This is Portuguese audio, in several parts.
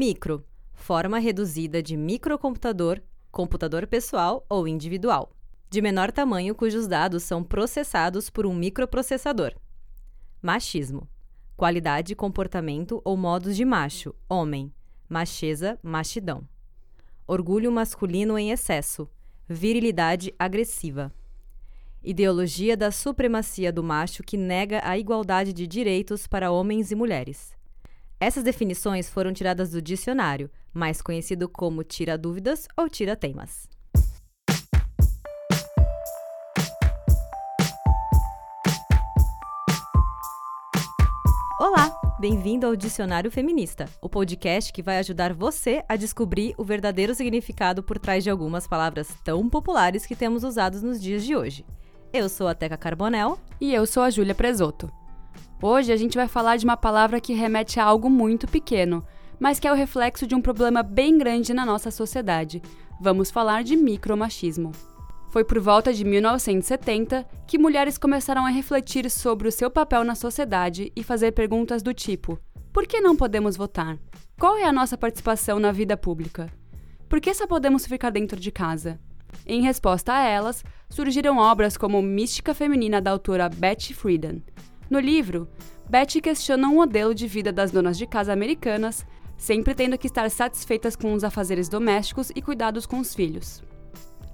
Micro, forma reduzida de microcomputador, computador pessoal ou individual, de menor tamanho cujos dados são processados por um microprocessador. Machismo, qualidade, comportamento ou modos de macho, homem, macheza, machidão. Orgulho masculino em excesso, virilidade agressiva. Ideologia da supremacia do macho que nega a igualdade de direitos para homens e mulheres. Essas definições foram tiradas do dicionário, mais conhecido como tira-dúvidas ou tira-temas. Olá, bem-vindo ao Dicionário Feminista, o podcast que vai ajudar você a descobrir o verdadeiro significado por trás de algumas palavras tão populares que temos usados nos dias de hoje. Eu sou a Teca Carbonel. E eu sou a Júlia Presoto. Hoje a gente vai falar de uma palavra que remete a algo muito pequeno, mas que é o reflexo de um problema bem grande na nossa sociedade. Vamos falar de micromachismo. Foi por volta de 1970 que mulheres começaram a refletir sobre o seu papel na sociedade e fazer perguntas do tipo: por que não podemos votar? Qual é a nossa participação na vida pública? Por que só podemos ficar dentro de casa? Em resposta a elas, surgiram obras como Mística Feminina da autora Betty Friedan. No livro, Betty questiona um modelo de vida das donas de casa americanas, sempre tendo que estar satisfeitas com os afazeres domésticos e cuidados com os filhos.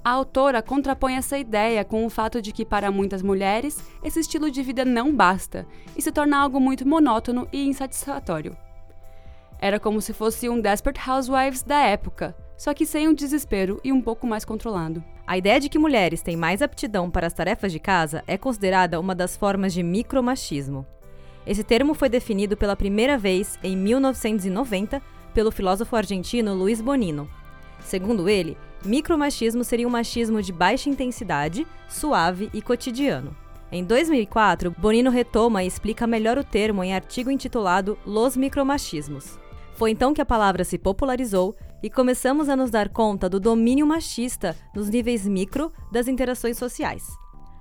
A autora contrapõe essa ideia com o fato de que, para muitas mulheres, esse estilo de vida não basta e se torna algo muito monótono e insatisfatório. Era como se fosse um Desperate Housewives da época, só que sem o desespero e um pouco mais controlado. A ideia de que mulheres têm mais aptidão para as tarefas de casa é considerada uma das formas de micromachismo. Esse termo foi definido pela primeira vez em 1990 pelo filósofo argentino Luiz Bonino. Segundo ele, micromachismo seria um machismo de baixa intensidade, suave e cotidiano. Em 2004, Bonino retoma e explica melhor o termo em artigo intitulado Los Micromachismos. Foi então que a palavra se popularizou e começamos a nos dar conta do domínio machista nos níveis micro das interações sociais.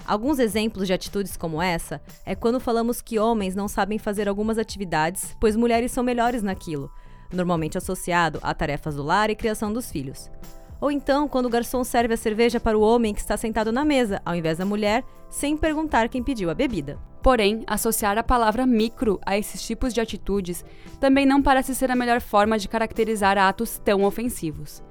Alguns exemplos de atitudes como essa é quando falamos que homens não sabem fazer algumas atividades, pois mulheres são melhores naquilo, normalmente associado a tarefas do lar e criação dos filhos. Ou então, quando o garçom serve a cerveja para o homem que está sentado na mesa, ao invés da mulher, sem perguntar quem pediu a bebida. Porém, associar a palavra micro a esses tipos de atitudes também não parece ser a melhor forma de caracterizar atos tão ofensivos.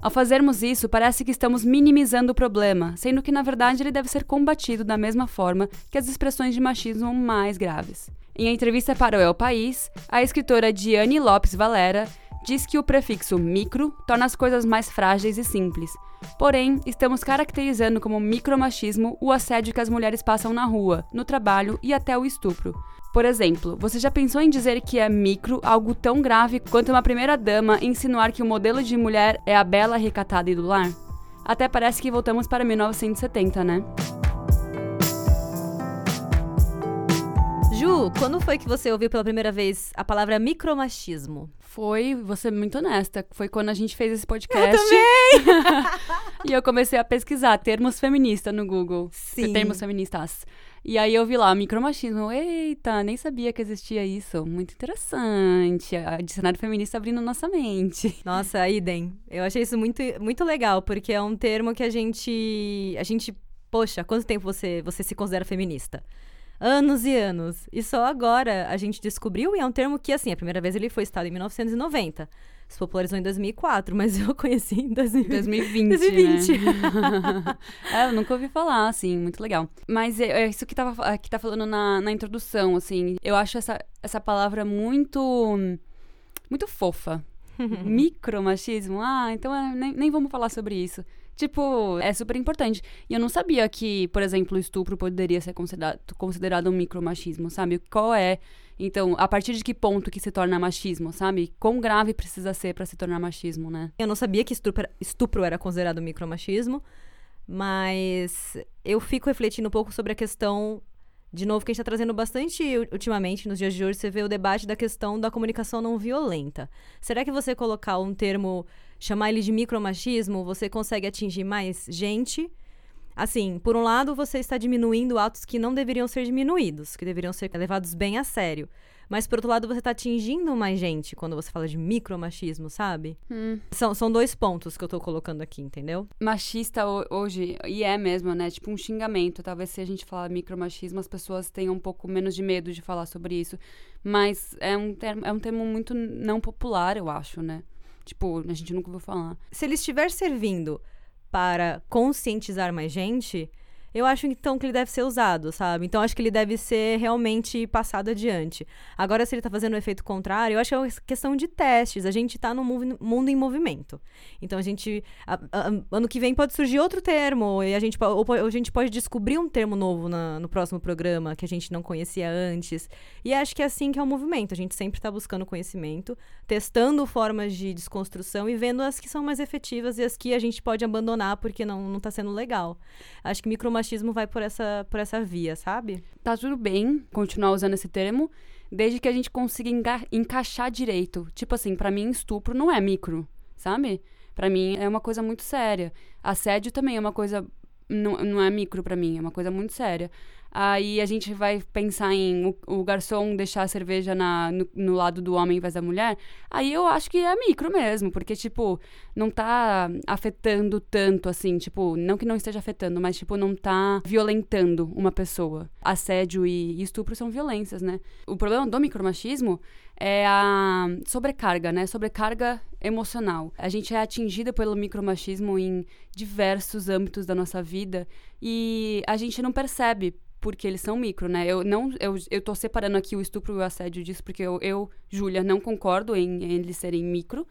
Ao fazermos isso, parece que estamos minimizando o problema, sendo que na verdade ele deve ser combatido da mesma forma que as expressões de machismo mais graves. Em entrevista para o El País, a escritora Diane Lopes Valera diz que o prefixo micro torna as coisas mais frágeis e simples. Porém, estamos caracterizando como micromachismo o assédio que as mulheres passam na rua, no trabalho e até o estupro. Por exemplo, você já pensou em dizer que é micro algo tão grave quanto uma primeira-dama insinuar que o modelo de mulher é a bela, recatada e do lar? Até parece que voltamos para 1970, né? Ju, quando foi que você ouviu pela primeira vez a palavra micromachismo? Foi, vou ser muito honesta, foi quando a gente fez esse podcast. Eu também! e eu comecei a pesquisar termos feministas no Google. Sim. Termos feministas. E aí eu vi lá, micromachismo. Eita, nem sabia que existia isso. Muito interessante. A dicionário feminista abrindo nossa mente. Nossa, idem. Eu achei isso muito, muito legal, porque é um termo que a gente. A gente. Poxa, quanto tempo você, você se considera feminista? Anos e anos. E só agora a gente descobriu, e é um termo que, assim, a primeira vez ele foi citado em 1990. Se popularizou em 2004, mas eu conheci em 2020. 2020. Né? é, eu nunca ouvi falar, assim, muito legal. Mas é, é isso que, tava, que tá falando na, na introdução, assim. Eu acho essa, essa palavra muito. muito fofa. Micromachismo. Ah, então é, nem, nem vamos falar sobre isso. Tipo, é super importante. E eu não sabia que, por exemplo, o estupro poderia ser considerado, considerado um micromachismo, sabe? Qual é, então, a partir de que ponto que se torna machismo, sabe? Quão grave precisa ser para se tornar machismo, né? Eu não sabia que estupro, estupro era considerado micromachismo, mas eu fico refletindo um pouco sobre a questão de novo, que a gente está trazendo bastante ultimamente, nos dias de hoje, você vê o debate da questão da comunicação não violenta. Será que você colocar um termo chamar ele de micromachismo, você consegue atingir mais gente. Assim, por um lado, você está diminuindo atos que não deveriam ser diminuídos, que deveriam ser levados bem a sério. Mas, por outro lado, você tá atingindo mais gente quando você fala de micromachismo, sabe? Hum. São, são dois pontos que eu tô colocando aqui, entendeu? Machista hoje, e é mesmo, né? Tipo um xingamento. Talvez se a gente falar micromachismo, as pessoas tenham um pouco menos de medo de falar sobre isso. Mas é um termo, é um termo muito não popular, eu acho, né? Tipo, a gente nunca ouviu falar. Se ele estiver servindo para conscientizar mais gente, eu acho então que ele deve ser usado, sabe? Então acho que ele deve ser realmente passado adiante. Agora, se ele tá fazendo o efeito contrário, eu acho que é uma questão de testes. A gente tá no mundo em movimento. Então a gente. A, a, ano que vem pode surgir outro termo, e a gente, ou, ou a gente pode descobrir um termo novo na, no próximo programa que a gente não conhecia antes. E acho que é assim que é o movimento. A gente sempre tá buscando conhecimento, testando formas de desconstrução e vendo as que são mais efetivas e as que a gente pode abandonar porque não, não tá sendo legal. Acho que micromachismo machismo vai por essa, por essa via, sabe? Tá tudo bem continuar usando esse termo, desde que a gente consiga enga encaixar direito. Tipo assim, para mim, estupro não é micro, sabe? Para mim é uma coisa muito séria. Assédio também é uma coisa. Não, não é micro para mim, é uma coisa muito séria. Aí a gente vai pensar em o, o garçom deixar a cerveja na, no, no, lado do homem em vez da mulher. Aí eu acho que é micro mesmo, porque, tipo, não tá afetando tanto assim. Tipo, não que não esteja afetando, mas, tipo, não tá violentando uma pessoa. Assédio e, e estupro são violências, né? O problema do micromachismo é a sobrecarga, né? Sobrecarga emocional. A gente é atingida pelo micromachismo em diversos âmbitos da nossa vida e a gente não percebe porque eles são micro, né? Eu não eu, eu tô separando aqui o estupro e o assédio disso porque eu, eu Júlia, não concordo em, em eles serem micro.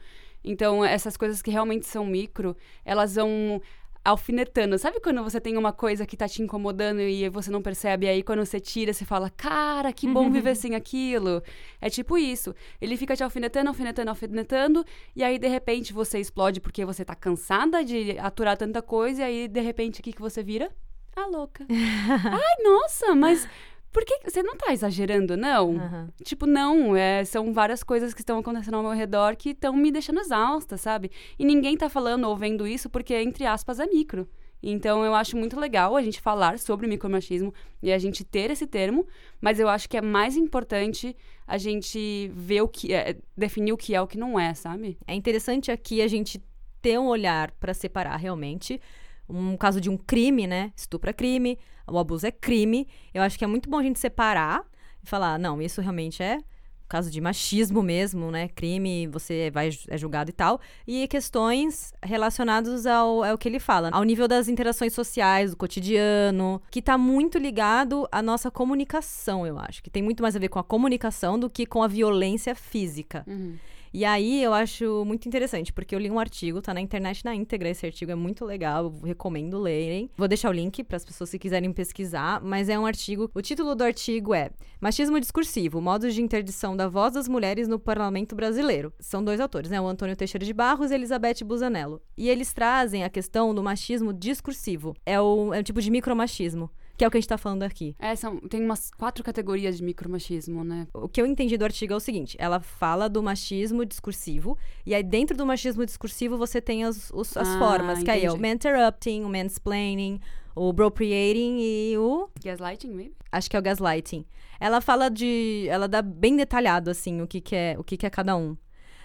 Então, essas coisas que realmente são micro, elas vão alfinetando. Sabe quando você tem uma coisa que tá te incomodando e você não percebe? Aí quando você tira, você fala, cara, que bom viver sem aquilo. É tipo isso. Ele fica te alfinetando, alfinetando, alfinetando, e aí de repente você explode porque você tá cansada de aturar tanta coisa, e aí de repente o que, que você vira? a louca. Ai, nossa, mas por que você não tá exagerando, não? Uhum. Tipo, não, é, são várias coisas que estão acontecendo ao meu redor que estão me deixando exausta, sabe? E ninguém tá falando ou vendo isso porque, entre aspas, é micro. Então, eu acho muito legal a gente falar sobre micromachismo e a gente ter esse termo, mas eu acho que é mais importante a gente ver o que é, definir o que é o que não é, sabe? É interessante aqui a gente ter um olhar para separar realmente um caso de um crime, né? Estupro é crime, o abuso é crime. Eu acho que é muito bom a gente separar e falar, não, isso realmente é caso de machismo mesmo, né? Crime, você vai é julgado e tal. E questões relacionadas ao, ao que ele fala, ao nível das interações sociais, do cotidiano, que tá muito ligado à nossa comunicação, eu acho. Que tem muito mais a ver com a comunicação do que com a violência física. Uhum. E aí eu acho muito interessante, porque eu li um artigo, tá na internet na íntegra, esse artigo é muito legal, eu recomendo lerem. Vou deixar o link para as pessoas se quiserem pesquisar, mas é um artigo, o título do artigo é Machismo discursivo, modos de interdição da voz das mulheres no parlamento brasileiro. São dois autores, né? O Antônio Teixeira de Barros e Elizabeth Busanello. E eles trazem a questão do machismo discursivo. É o, é o tipo de micromachismo que é o que a gente tá falando aqui. É, são, tem umas quatro categorias de micromachismo, né? O que eu entendi do artigo é o seguinte: ela fala do machismo discursivo, e aí dentro do machismo discursivo você tem as, os, as ah, formas, que aí é o interrupting, o mansplaining, o appropriating e o. Gaslighting, maybe? Acho que é o gaslighting. Ela fala de. Ela dá bem detalhado, assim, o que, que é o que, que é cada um.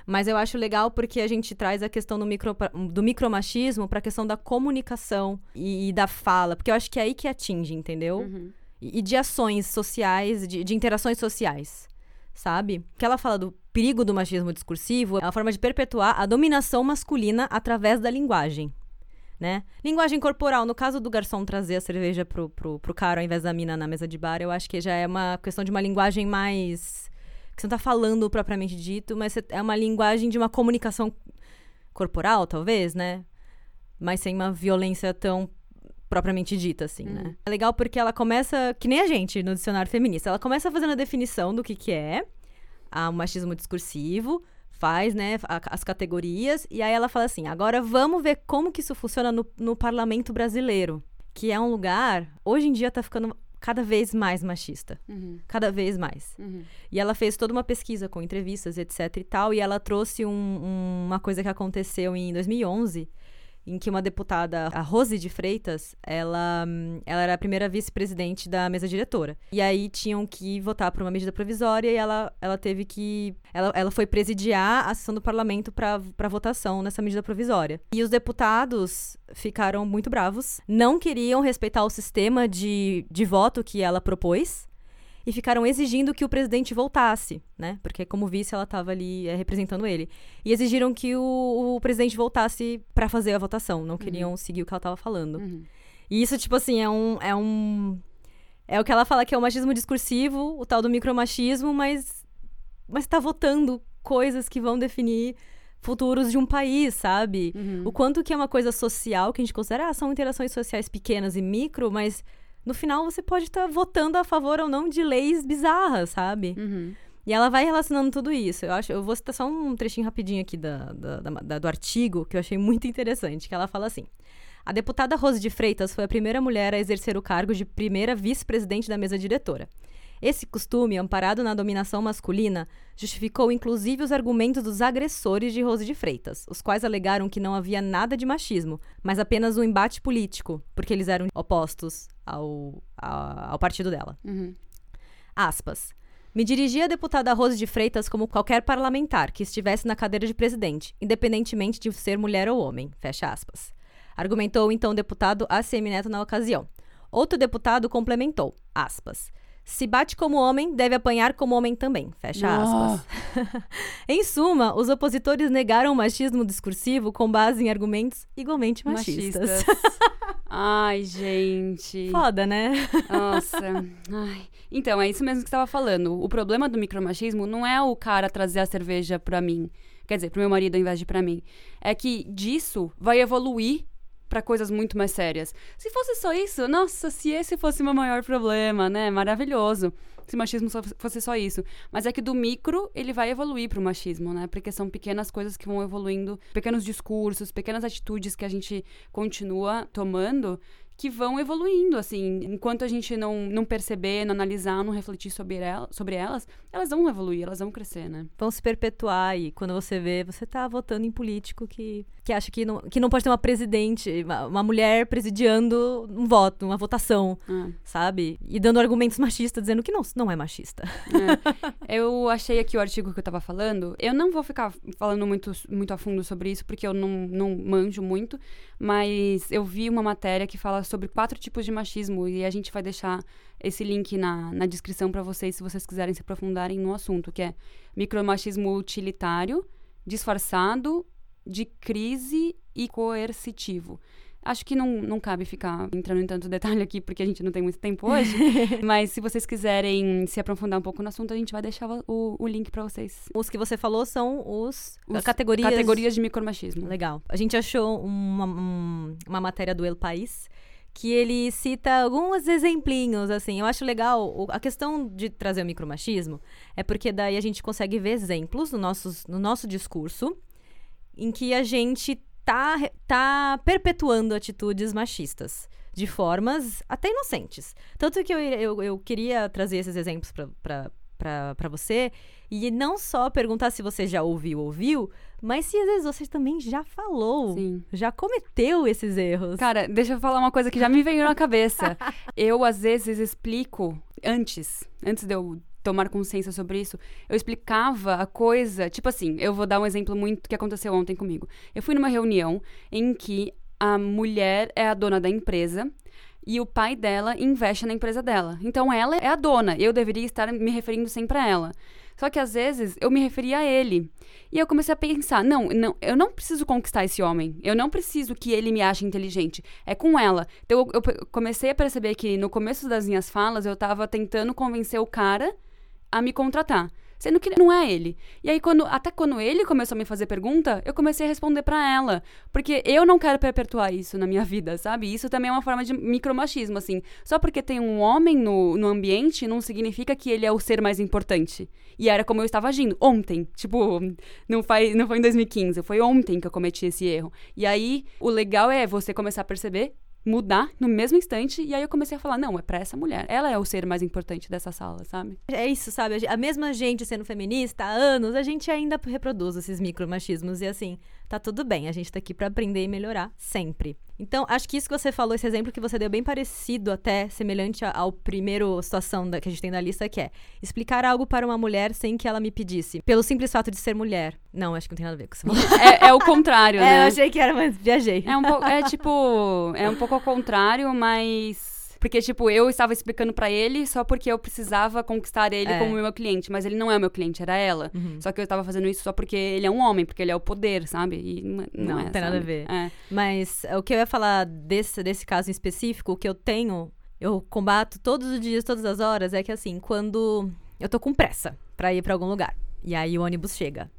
Mas eu acho legal porque a gente traz a questão do, micro, do micromachismo para a questão da comunicação e, e, da fala, porque eu acho que é aí que atinge, entendeu? Uhum. E, e, de ações sociais, de, de interações sociais, sabe? Que ela fala do perigo do machismo discursivo é uma forma de perpetuar a dominação masculina através da linguagem. Né? Linguagem corporal, no caso do garçom trazer a cerveja pro, pro, pro cara ao invés da mina na mesa de bar, eu acho que já é uma questão de uma linguagem mais você não tá falando propriamente dito, mas é uma linguagem de uma comunicação corporal, talvez, né? Mas sem uma violência tão propriamente dita, assim, né? Uhum. É legal porque ela começa, que nem a gente no dicionário feminista, ela começa fazendo a definição do que que é o machismo discursivo, faz, né, as categorias, e aí ela fala assim, agora vamos ver como que isso funciona no, no parlamento brasileiro, que é um lugar, hoje em dia tá ficando cada vez mais machista. Uhum. Cada vez mais. Uhum. E ela fez toda uma pesquisa com entrevistas, etc e tal, e ela trouxe um, um, uma coisa que aconteceu em 2011, em que uma deputada, a Rose de Freitas, ela, ela era a primeira vice-presidente da mesa diretora. E aí tinham que votar por uma medida provisória e ela, ela teve que. Ela, ela foi presidiar a sessão do parlamento para votação nessa medida provisória. E os deputados ficaram muito bravos, não queriam respeitar o sistema de, de voto que ela propôs e ficaram exigindo que o presidente voltasse, né? Porque como vice ela estava ali é, representando ele. E exigiram que o, o presidente voltasse para fazer a votação, não queriam uhum. seguir o que ela estava falando. Uhum. E isso, tipo assim, é um, é um. É o que ela fala que é o machismo discursivo, o tal do micromachismo, mas. Mas tá votando coisas que vão definir futuros de um país, sabe? Uhum. O quanto que é uma coisa social que a gente considera, ah, são interações sociais pequenas e micro, mas no final você pode estar tá votando a favor ou não de leis bizarras, sabe? Uhum. E ela vai relacionando tudo isso. Eu acho, eu vou citar só um trechinho rapidinho aqui da, da, da, do artigo que eu achei muito interessante, que ela fala assim. A deputada Rose de Freitas foi a primeira mulher a exercer o cargo de primeira vice-presidente da mesa diretora. Esse costume, amparado na dominação masculina, justificou inclusive os argumentos dos agressores de Rose de Freitas, os quais alegaram que não havia nada de machismo, mas apenas um embate político, porque eles eram opostos ao, ao, ao partido dela. Uhum. Aspas. Me dirigi à deputada Rose de Freitas como qualquer parlamentar que estivesse na cadeira de presidente, independentemente de ser mulher ou homem. Fecha aspas. Argumentou então o deputado ACM Neto na ocasião. Outro deputado complementou, aspas. Se bate como homem, deve apanhar como homem também. Fecha aspas. em suma, os opositores negaram o machismo discursivo com base em argumentos igualmente machistas. machistas. Ai, gente. Foda, né? Nossa. Ai. Então, é isso mesmo que você estava falando. O problema do micromachismo não é o cara trazer a cerveja pra mim. Quer dizer, pro meu marido ao invés de pra mim. É que disso vai evoluir para coisas muito mais sérias. Se fosse só isso, nossa, se esse fosse o meu maior problema, né? Maravilhoso. Se machismo fosse só isso. Mas é que do micro ele vai evoluir para o machismo, né? Porque são pequenas coisas que vão evoluindo, pequenos discursos, pequenas atitudes que a gente continua tomando que vão evoluindo, assim. Enquanto a gente não, não perceber, não analisar, não refletir sobre, ela, sobre elas, elas vão evoluir, elas vão crescer, né? Vão se perpetuar e quando você vê, você tá votando em político que, que acha que não, que não pode ter uma presidente, uma, uma mulher presidiando um voto, uma votação, ah. sabe? E dando argumentos machistas, dizendo que não, não é machista. É. Eu achei aqui o artigo que eu tava falando. Eu não vou ficar falando muito, muito a fundo sobre isso, porque eu não, não manjo muito, mas eu vi uma matéria que fala sobre quatro tipos de machismo e a gente vai deixar esse link na, na descrição para vocês se vocês quiserem se aprofundarem no assunto, que é micromachismo utilitário, disfarçado, de crise e coercitivo. Acho que não, não cabe ficar entrando em tanto detalhe aqui, porque a gente não tem muito tempo hoje. mas se vocês quiserem se aprofundar um pouco no assunto, a gente vai deixar o, o link para vocês. Os que você falou são os, os categorias... categorias de micromachismo. Legal. A gente achou uma, uma matéria do El País que ele cita alguns exemplinhos, assim. Eu acho legal. A questão de trazer o micromachismo é porque daí a gente consegue ver exemplos no, nossos, no nosso discurso em que a gente tá, tá perpetuando atitudes machistas. De formas até inocentes. Tanto que eu, eu, eu queria trazer esses exemplos para você e não só perguntar se você já ouviu, ouviu, mas se às vezes você também já falou, Sim. já cometeu esses erros. Cara, deixa eu falar uma coisa que já me veio na cabeça. eu, às vezes, explico antes, antes de eu tomar consciência sobre isso, eu explicava a coisa, tipo assim, eu vou dar um exemplo muito que aconteceu ontem comigo. Eu fui numa reunião em que a mulher é a dona da empresa e o pai dela investe na empresa dela. Então ela é a dona, eu deveria estar me referindo sempre a ela. Só que às vezes eu me referia a ele. E eu comecei a pensar: não, não, eu não preciso conquistar esse homem. Eu não preciso que ele me ache inteligente. É com ela. Então eu, eu comecei a perceber que no começo das minhas falas eu tava tentando convencer o cara a me contratar sendo que não é ele. E aí, quando, até quando ele começou a me fazer pergunta, eu comecei a responder para ela. Porque eu não quero perpetuar isso na minha vida, sabe? Isso também é uma forma de micromachismo, assim. Só porque tem um homem no, no ambiente, não significa que ele é o ser mais importante. E era como eu estava agindo, ontem. Tipo, não foi, não foi em 2015, foi ontem que eu cometi esse erro. E aí, o legal é você começar a perceber mudar no mesmo instante. E aí eu comecei a falar: não, é pra essa mulher. Ela é o ser mais importante dessa sala, sabe? É isso, sabe? A mesma gente sendo feminista há anos, a gente ainda reproduz esses micromachismos. E assim, tá tudo bem. A gente tá aqui pra aprender e melhorar sempre. Então, acho que isso que você falou, esse exemplo que você deu, bem parecido até, semelhante ao primeiro situação da, que a gente tem na lista, que é explicar algo para uma mulher sem que ela me pedisse, pelo simples fato de ser mulher. Não, acho que não tem nada a ver com isso. é, é o contrário, é, né? eu achei que era, mas viajei. É, um é tipo, é um pouco ao contrário, mas porque, tipo, eu estava explicando para ele só porque eu precisava conquistar ele é. como meu cliente. Mas ele não é o meu cliente, era ela. Uhum. Só que eu estava fazendo isso só porque ele é um homem, porque ele é o poder, sabe? E não, não, não é, tem sabe? nada a ver. É. Mas o que eu ia falar desse, desse caso em específico, o que eu tenho, eu combato todos os dias, todas as horas, é que assim, quando eu tô com pressa para ir para algum lugar, e aí o ônibus chega,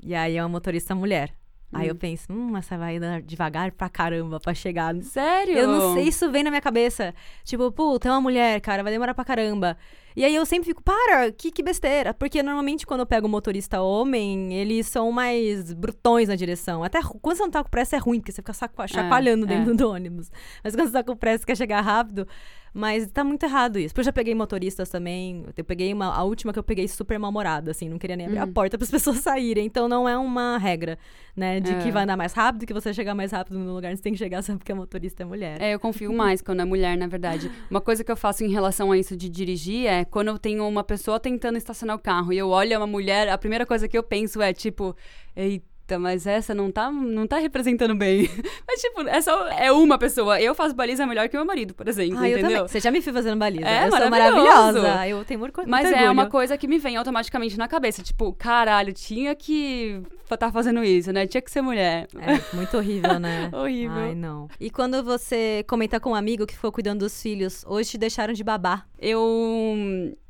e aí é uma motorista mulher. Aí eu hum. penso, hum, essa vai dar devagar pra caramba pra chegar. Sério? Eu não sei, isso vem na minha cabeça. Tipo, puta, é uma mulher, cara, vai demorar pra caramba. E aí eu sempre fico, para, que, que besteira. Porque normalmente quando eu pego um motorista homem, eles são mais brutões na direção. Até quando você não tá com pressa é ruim, porque você fica é, chacoalhando é, dentro é. do ônibus. Mas quando você tá com pressa quer chegar rápido, mas tá muito errado isso. Porque eu já peguei motoristas também. Eu peguei uma. A última que eu peguei super mal-humorada, assim, não queria nem abrir uhum. a porta para as pessoas saírem. Então não é uma regra, né? De é. que vai andar mais rápido, que você chegar mais rápido no lugar, você tem que chegar só porque a motorista é mulher. É, eu confio mais quando é mulher, na verdade. Uma coisa que eu faço em relação a isso de dirigir é quando eu tenho uma pessoa tentando estacionar o carro e eu olho uma mulher, a primeira coisa que eu penso é tipo, eita mas essa não tá, não tá representando bem. Mas, tipo, é só é uma pessoa. Eu faço baliza melhor que meu marido, por exemplo, ah, entendeu? Você já me fez fazendo baliza. É eu sou maravilhosa. Eu tenho muito Mas muito é uma coisa que me vem automaticamente na cabeça. Tipo, caralho, tinha que tá fazendo isso, né? Tinha que ser mulher. É, muito horrível, né? horrível. Ai, não. E quando você comenta com um amigo que ficou cuidando dos filhos, hoje te deixaram de babar? Eu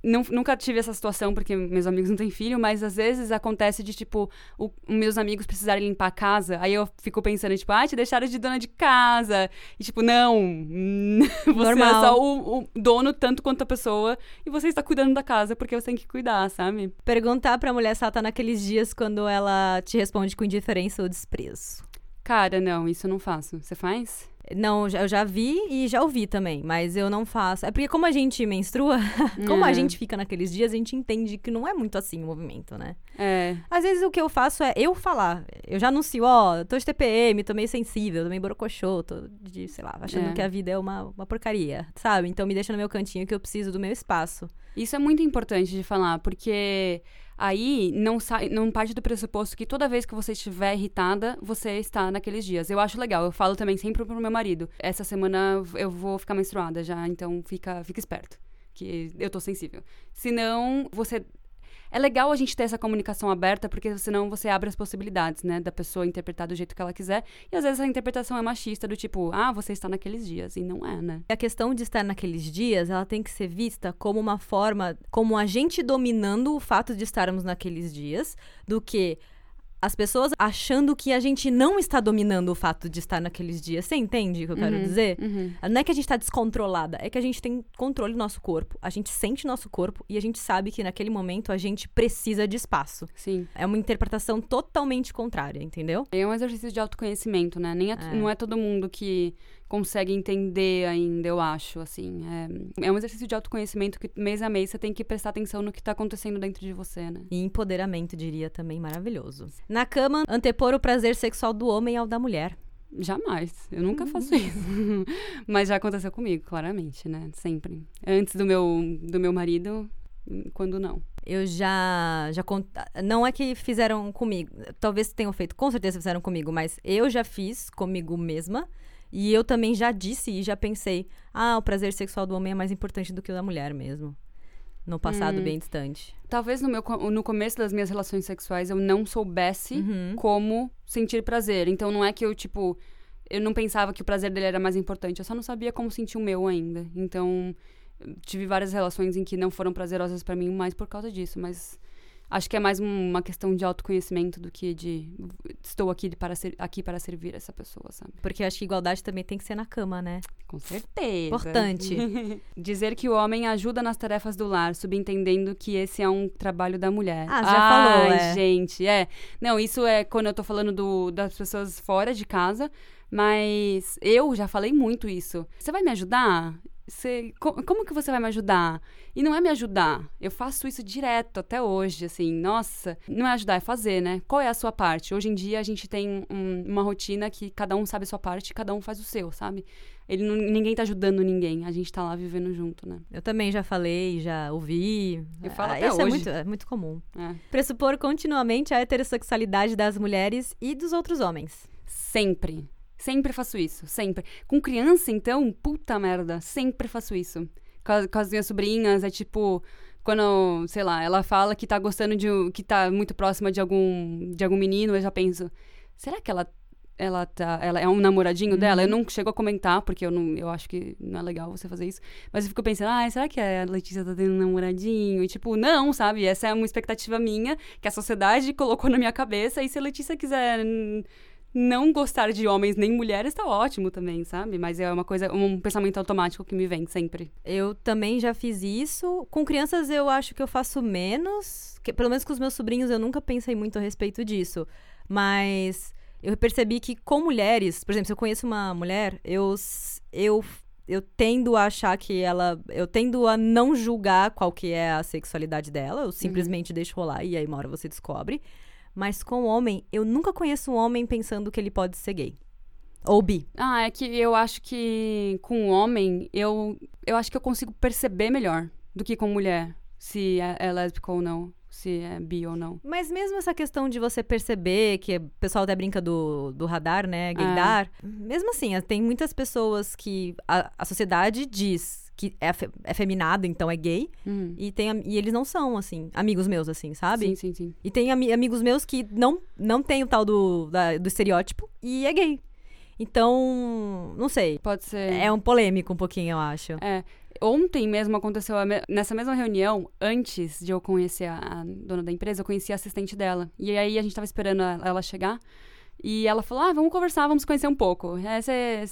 não, nunca tive essa situação, porque meus amigos não têm filho, mas às vezes acontece de, tipo, o, meus amigos precisarem limpar a casa, aí eu fico pensando, tipo, ah, te deixaram de dona de casa. E, tipo, não, você Normal. é só o, o, dono tanto quanto a pessoa, e você está cuidando da casa porque você tem que cuidar, sabe? Perguntar pra mulher se ela tá naqueles dias quando ela te responde com indiferença ou desprezo. Cara, não, isso eu não faço. Você faz? Não, eu já vi e já ouvi também, mas eu não faço. É porque como a gente menstrua, como a é. gente fica naqueles dias, a gente entende que não é muito assim o movimento, né? É. Às vezes o que eu faço é eu falar. Eu já anuncio, ó, oh, tô de TPM, tô meio sensível, tô meio borocochô, tô de, sei lá, achando é. que a vida é uma, uma porcaria, sabe? Então me deixa no meu cantinho que eu preciso do meu espaço. Isso é muito importante de falar, porque aí não, sai, não parte do pressuposto que toda vez que você estiver irritada, você está naqueles dias. Eu acho legal, eu falo também sempre pro meu marido. Essa semana eu vou ficar menstruada já, então fica, fica esperto. Que eu tô sensível. Senão, você é legal a gente ter essa comunicação aberta, porque senão você abre as possibilidades, né? Da pessoa interpretar do jeito que ela quiser. E às vezes a interpretação é machista, do tipo, ah, você está naqueles dias. E não é, né? A questão de estar naqueles dias, ela tem que ser vista como uma forma, como a gente dominando o fato de estarmos naqueles dias, do que as pessoas achando que a gente não está dominando o fato de estar naqueles dias. Você entende o que eu quero uhum, dizer? Uhum. Não é que a gente está descontrolada, é que a gente tem controle do nosso corpo, a gente sente nosso corpo e a gente sabe que naquele momento a gente precisa de espaço. Sim. É uma interpretação totalmente contrária, entendeu? É um exercício de autoconhecimento, né? Nem é, é. Não é todo mundo que consegue entender ainda, eu acho, assim. É, é um exercício de autoconhecimento que mês a mês você tem que prestar atenção no que está acontecendo dentro de você, né? E empoderamento, diria também, maravilhoso. Na cama, antepor o prazer sexual do homem ao da mulher. Jamais. Eu nunca faço isso. Mas já aconteceu comigo, claramente, né? Sempre. Antes do meu, do meu marido, quando não. Eu já já não é que fizeram comigo, talvez tenham feito, com certeza fizeram comigo, mas eu já fiz comigo mesma e eu também já disse e já pensei: ah, o prazer sexual do homem é mais importante do que o da mulher mesmo. No passado hum. bem distante. Talvez no, meu, no começo das minhas relações sexuais eu não soubesse uhum. como sentir prazer. Então não é que eu, tipo, eu não pensava que o prazer dele era mais importante. Eu só não sabia como sentir o meu ainda. Então tive várias relações em que não foram prazerosas para mim mais por causa disso. Mas Acho que é mais uma questão de autoconhecimento do que de estou aqui para, ser, aqui para servir essa pessoa, sabe? Porque eu acho que igualdade também tem que ser na cama, né? Com certeza. Importante. Dizer que o homem ajuda nas tarefas do lar, subentendendo que esse é um trabalho da mulher. Ah, já falou, Ai, é. gente, é. Não, isso é quando eu tô falando do, das pessoas fora de casa, mas eu já falei muito isso. Você vai me ajudar? Você, co- como que você vai me ajudar? E não é me ajudar. Eu faço isso direto até hoje, assim. Nossa, não é ajudar, é fazer, né? Qual é a sua parte? Hoje em dia a gente tem um- uma rotina que cada um sabe a sua parte, cada um faz o seu, sabe? Ele não- ninguém tá ajudando ninguém. A gente tá lá vivendo junto, né? Eu também já falei, já ouvi. Eu falo Ah, até isso É hoje. muito, é muito comum. É. Pressupor continuamente a heterossexualidade das mulheres e dos outros homens. Sempre. Sempre faço isso, sempre. Com criança, então, puta merda, sempre faço isso. Com, as- com as minhas sobrinhas, é tipo, quando, sei lá, ela fala que tá gostando de. que tá muito próxima de algum, de algum menino, eu já penso, será que ela. Ela, tá, ela é um namoradinho dela? Eu não chego a comentar, porque eu, não, eu acho que não é legal você fazer isso. Mas eu fico pensando, ah, será que a Letícia tá tendo um namoradinho? E tipo, não, sabe? Essa é uma expectativa minha, que a sociedade colocou na minha cabeça. E se a Letícia quiser hum, não gostar de homens nem mulheres, tá ótimo também, sabe? Mas é uma coisa, um pensamento automático que me vem sempre. Eu também já fiz isso. Com crianças eu acho que eu faço menos. que- pelo menos com os meus sobrinhos eu nunca pensei muito a respeito disso. Mas eu percebi que com mulheres, por exemplo, se eu conheço uma mulher, eu, eu, eu tendo a achar que ela. Eu tendo a não julgar qual que é a sexualidade dela. Eu simplesmente deixo rolar e aí uma hora você descobre. Mas com homem, eu nunca conheço um homem pensando que ele pode ser gay. Ou bi. Ah, é que eu acho que com homem, eu, eu acho que eu consigo perceber melhor do que com mulher, se é, é lésbica ou não, se é bi ou não. Mas mesmo essa questão de você perceber que o pessoal até brinca do, do radar, né? Gaydar. Mesmo assim, tem muitas pessoas que a, a sociedade diz que é, é feminado, então é gay. Uhum. E, tem, am- e eles não são, assim, amigos meus, assim, sabe? Sim, sim, sim. E tem ami- amigos meus que não, não tem o tal do, da- do estereótipo e é gay. Então, não sei. Pode ser. É um polêmico um pouquinho, eu acho. É. Ontem mesmo aconteceu, me- nessa mesma reunião, antes de eu conhecer a, a dona da empresa, eu conheci a assistente dela. E aí a gente tava esperando a- ela chegar. E ela falou: Ah, vamos conversar, vamos conhecer um pouco. É, cê,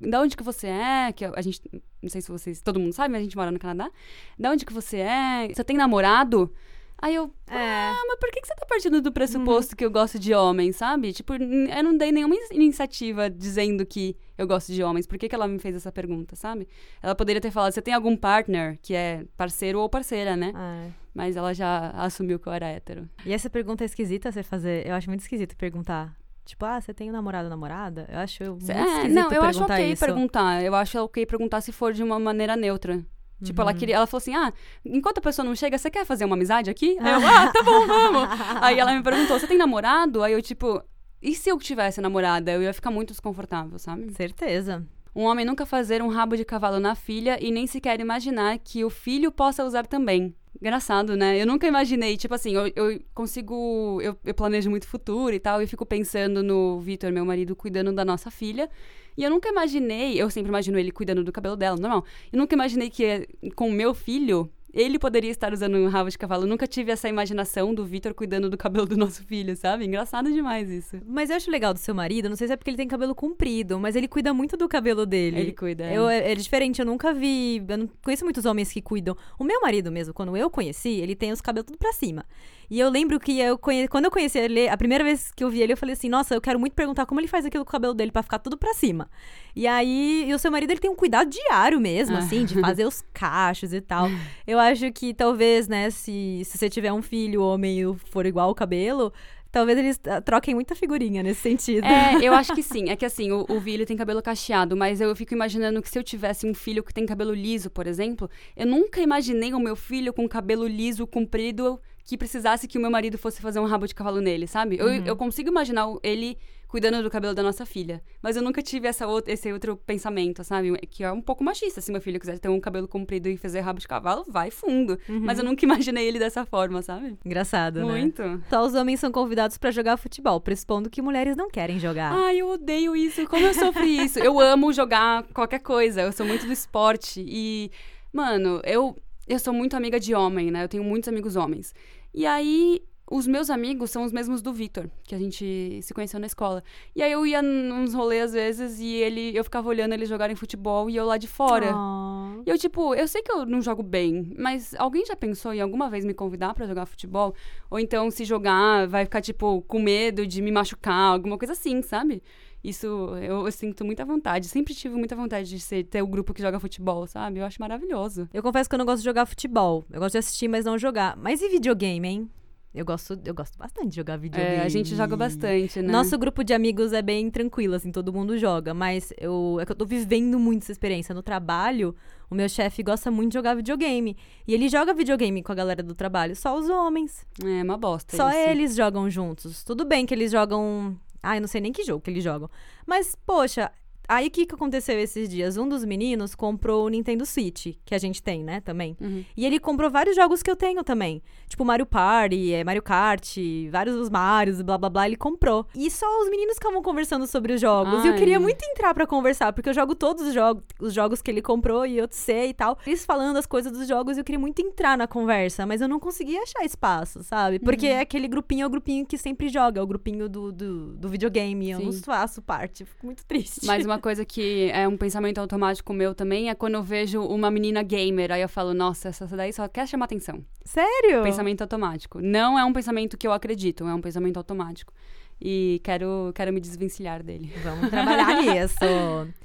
da onde que você é? Que a gente. Não sei se vocês. Todo mundo sabe, mas a gente mora no Canadá. Da onde que você é? Você tem namorado? Aí eu. É. Ah, mas por que, que você tá partindo do pressuposto que eu gosto de homens, sabe? Tipo, eu não dei nenhuma in- iniciativa dizendo que eu gosto de homens. Por que, que ela me fez essa pergunta, sabe? Ela poderia ter falado, você tem algum partner que é parceiro ou parceira, né? É. Mas ela já assumiu que eu era hétero. E essa pergunta é esquisita você fazer. Eu acho muito esquisito perguntar. Tipo, ah, você tem um namorado ou namorada? Eu acho muito É, não, eu acho ok isso. perguntar. Eu acho ok perguntar se for de uma maneira neutra. Tipo, ela Uhum. queria. Ela falou assim: ah, enquanto a pessoa não chega, você quer fazer uma amizade aqui? Aí eu, ah, tá bom, vamos. Aí ela me perguntou: você tem namorado? Aí eu, tipo, e se eu tivesse namorada? Eu ia ficar muito desconfortável, sabe? Certeza. Um homem nunca fazer um rabo de cavalo na filha e nem sequer imaginar que o filho possa usar também. Engraçado, né? Eu nunca imaginei, tipo assim, eu, eu consigo. Eu, eu planejo muito futuro e tal, e fico pensando no Vitor, meu marido, cuidando da nossa filha. E eu nunca imaginei, eu sempre imagino ele cuidando do cabelo dela, normal. Eu nunca imaginei que com o meu filho, ele poderia estar usando um rabo de cavalo. Eu nunca tive essa imaginação do Vitor cuidando do cabelo do nosso filho, sabe? Engraçado demais isso. Mas eu acho legal do seu marido, não sei se é porque ele tem cabelo comprido, mas ele cuida muito do cabelo dele. Ele cuida. é. Eu, é é diferente, eu nunca vi. Eu não conheço muitos homens que cuidam. O meu marido mesmo, quando eu conheci, ele tem os cabelos tudo pra cima. E eu lembro que eu conhe... quando eu conheci ele, a primeira vez que eu vi ele, eu falei assim: nossa, eu quero muito perguntar como ele faz aquilo com o cabelo dele pra ficar tudo pra cima. E aí, e o seu marido, ele tem um cuidado diário mesmo, Ah. assim, de fazer os cachos e tal. Eu acho que talvez, né, se, se você tiver um filho homem e for igual o cabelo. Talvez eles ah, troquem muita figurinha nesse sentido. É, eu acho que sim. É que assim, o, o Vi ele tem cabelo cacheado, mas eu fico imaginando que se eu tivesse um filho que tem cabelo liso, por exemplo, eu nunca imaginei o meu filho com cabelo liso, comprido, que precisasse que o meu marido fosse fazer um rabo de cavalo nele, sabe? Eu, eu consigo imaginar ele cuidando do cabelo da nossa filha, mas eu nunca tive essa outra, esse outro pensamento, sabe? Que é um pouco machista. Se meu filho quiser ter um cabelo comprido e fazer rabo de cavalo, vai fundo. Mas eu nunca imaginei ele dessa forma, sabe? Engraçado, né? Muito. Só os homens são convidados pra jogar futebol, pressupondo que mulheres não querem jogar. Ai, eu odeio isso. Como eu sofri isso? Eu amo jogar qualquer coisa. Eu sou muito do esporte. E, mano, eu, eu sou muito amiga de homem, né? Eu tenho muitos amigos homens. E aí, os meus amigos são os mesmos do Vitor, que a gente se conheceu na escola. E aí eu ia nos rolês às vezes e ele, eu ficava olhando eles jogarem futebol e eu lá de fora. Oh. E eu, tipo, eu sei que eu não jogo bem, mas alguém já pensou em alguma vez me convidar pra jogar futebol? Ou então, se jogar, vai ficar, tipo, com medo de me machucar, alguma coisa assim, sabe? Isso eu, eu sinto muita vontade. Sempre tive muita vontade de ser, ter o grupo que joga futebol, sabe? Eu acho maravilhoso. Eu confesso que eu não gosto de jogar futebol. Eu gosto de assistir, mas não jogar. Mas e videogame, hein? Eu gosto, eu gosto bastante de jogar videogame. É, a gente joga bastante, né? Nosso grupo de amigos é bem tranquilo, assim, todo mundo joga. Mas eu, é que eu tô vivendo muito essa experiência. No trabalho, o meu chefe gosta muito de jogar videogame. E ele joga videogame com a galera do trabalho, só os homens. É uma bosta. Só isso. eles jogam juntos. Tudo bem que eles jogam. Ah, eu não sei nem que jogo que eles jogam. Mas, poxa, aí o que, que aconteceu esses dias? Um dos meninos comprou o Nintendo Switch, que a gente tem, né, também. Uhum. E ele comprou vários jogos que eu tenho também. Tipo Mario Party, é, Mario Kart, vários dos Marios, blá blá blá, ele comprou. E só os meninos ficavam conversando sobre os jogos. E eu Ai. queria muito entrar pra conversar, porque eu jogo todos os, jogos os jogos que ele comprou e eu sei e tal. Eles falando as coisas dos jogos, eu queria muito entrar na conversa, mas eu não conseguia achar espaço, sabe? Porque Uhum. é aquele grupinho é o grupinho que sempre joga, é o grupinho do, do, do videogame. Eu não faço parte, eu fico muito triste. Mas uma coisa que é um pensamento automático meu também é quando eu vejo uma menina gamer, aí eu falo, nossa, essa daí só quer chamar atenção. Sério? Pensamento automático. Não é um pensamento que eu acredito, é um pensamento automático. E quero, quero me desvencilhar dele. Vamos trabalhar nisso.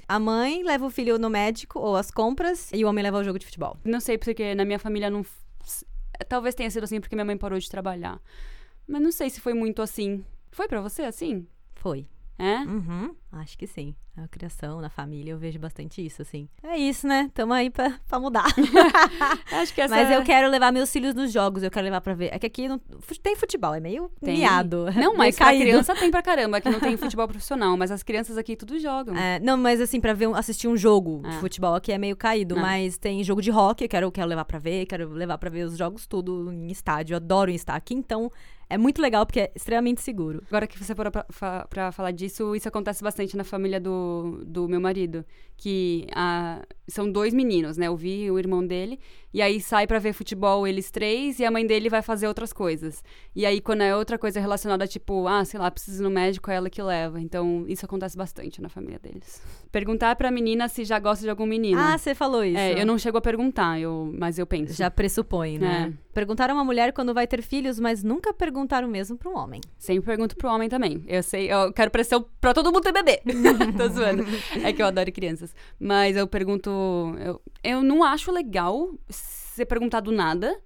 A mãe leva o filho no médico ou às compras e o homem leva ao jogo de futebol. Não sei porque na minha família não. Talvez tenha sido assim porque minha mãe parou de trabalhar. Mas não sei se foi muito assim. Foi pra você assim? Foi. É? Uhum, acho que sim. Na criação, na família, eu vejo bastante isso, assim. É isso, né? Tamo aí pra, pra mudar. Acho que essa Mas eu quero levar meus filhos nos jogos, eu quero levar pra ver. É que aqui não, tem futebol, é meio Tem. miado. Não, mas a caído. criança tem pra caramba, que não tem futebol profissional, mas as crianças aqui tudo jogam. É, não, mas assim, pra ver, assistir um jogo de Ah. futebol aqui é meio caído. Ah. Mas tem jogo de rock, eu quero, quero levar pra ver, quero levar pra ver os jogos tudo em estádio. Eu adoro estar aqui, então é muito legal porque é extremamente seguro. Agora que você parou pra, fa- pra falar disso, isso acontece bastante na família do, do meu marido. Que ah, são dois meninos, né? Eu vi o irmão dele. E aí sai pra ver futebol eles três e a mãe dele vai fazer outras coisas. E aí quando é outra coisa relacionada, tipo, ah, sei lá, preciso ir no médico, é ela que leva. Então isso acontece bastante na família deles. Perguntar pra menina se já gosta de algum menino. Ah, você falou isso. é, eu não chego a perguntar, eu, mas eu penso. Já pressupõe, né? É. Perguntaram a uma mulher quando vai ter filhos, mas nunca perguntaram mesmo pra um homem. Sempre pergunto pro homem também. Eu sei, eu quero pressão pra todo mundo ter bebê. Tô zoando. É que eu adoro crianças. Mas eu pergunto. Eu, eu não acho legal ser perguntado nada.